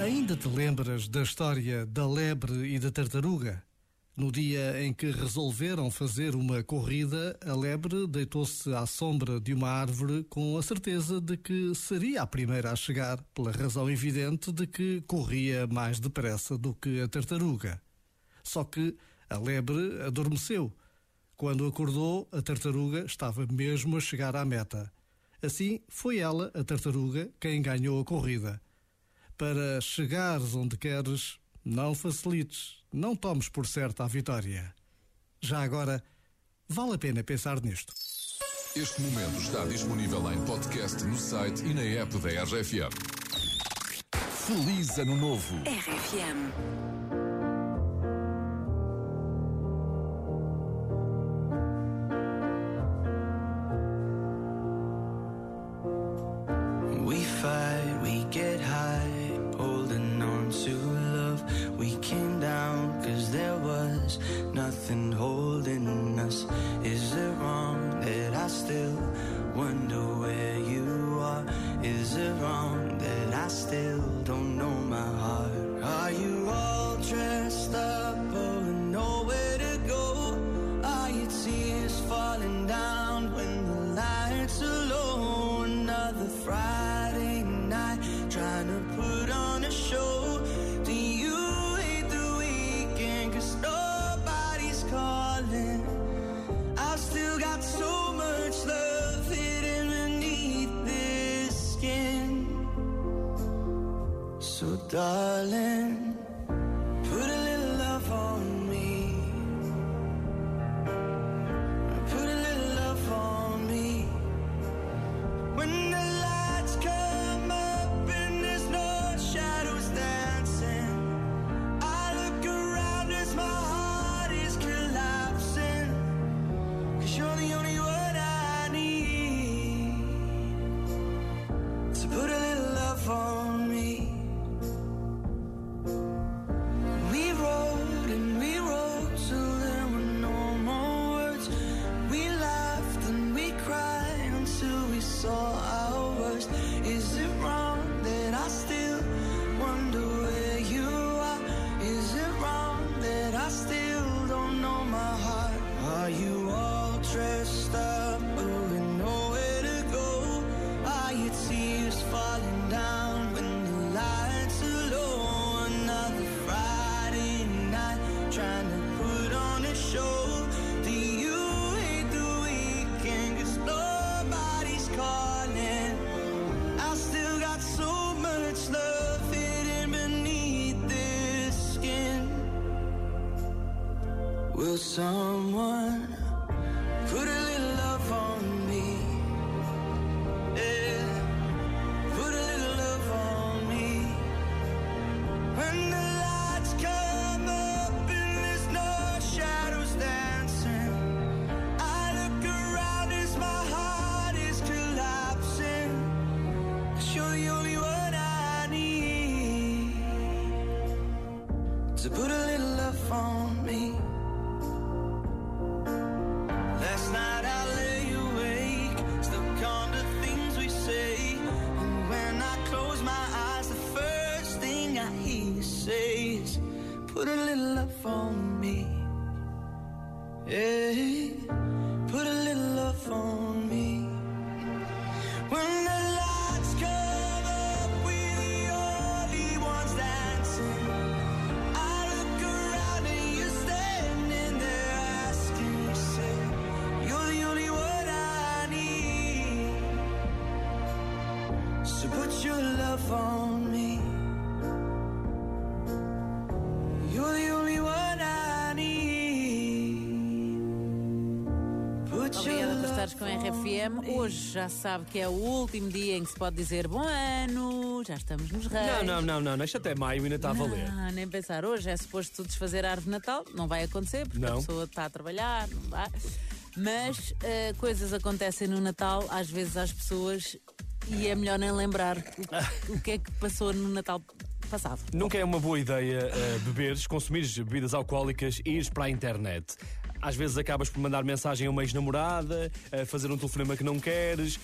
Ainda te lembras da história da lebre e da tartaruga? No dia em que resolveram fazer uma corrida, a lebre deitou-se à sombra de uma árvore com a certeza de que seria a primeira a chegar, pela razão evidente de que corria mais depressa do que a tartaruga. Só que a lebre adormeceu. Quando acordou, a tartaruga estava mesmo a chegar à meta. Assim, foi ela, a tartaruga, quem ganhou a corrida. Para chegares onde queres, não facilites, não tomes por certa a vitória. Já agora, vale a pena pensar nisto. Este momento está disponível em podcast no site e na app da RFM. Feliz Ano Novo! RFM. Still don't know So, darling, dressed up but with nowhere to go? Are your tears falling down when the lights are low? Another Friday night trying to put on a show. Do you hate the weekend? Cause nobody's calling. I still got so much love hidden beneath this skin. Will someone put a little love on me? Yeah. Put a little love on me. When the lights come up and there's no shadows dancing, I look around as my heart is only I need. To put a little love on me. Yeah, put a little love on me. When the lights come up, we're the only ones dancing. I look around and you're standing there asking yourself, You're the only one I need. So put your love on me. Estares com a RFM. Hoje já sabe que é o último dia em que se pode dizer bom ano, já estamos nos reis. Não, não, não, não, deixa até maio ainda está a valer. Ah, nem pensar. Hoje é suposto desfazer a árvore de Natal. Não vai acontecer porque a Não. pessoa está a trabalhar, não vai. Mas eh, coisas acontecem no Natal, às vezes às pessoas, e é melhor nem lembrar o, o que é que passou no Natal passado. Nunca é uma boa ideia eh, beberes, consumires bebidas alcoólicas e ires para a internet. Às vezes acabas por mandar mensagem a uma ex-namorada, a fazer um telefonema que não queres.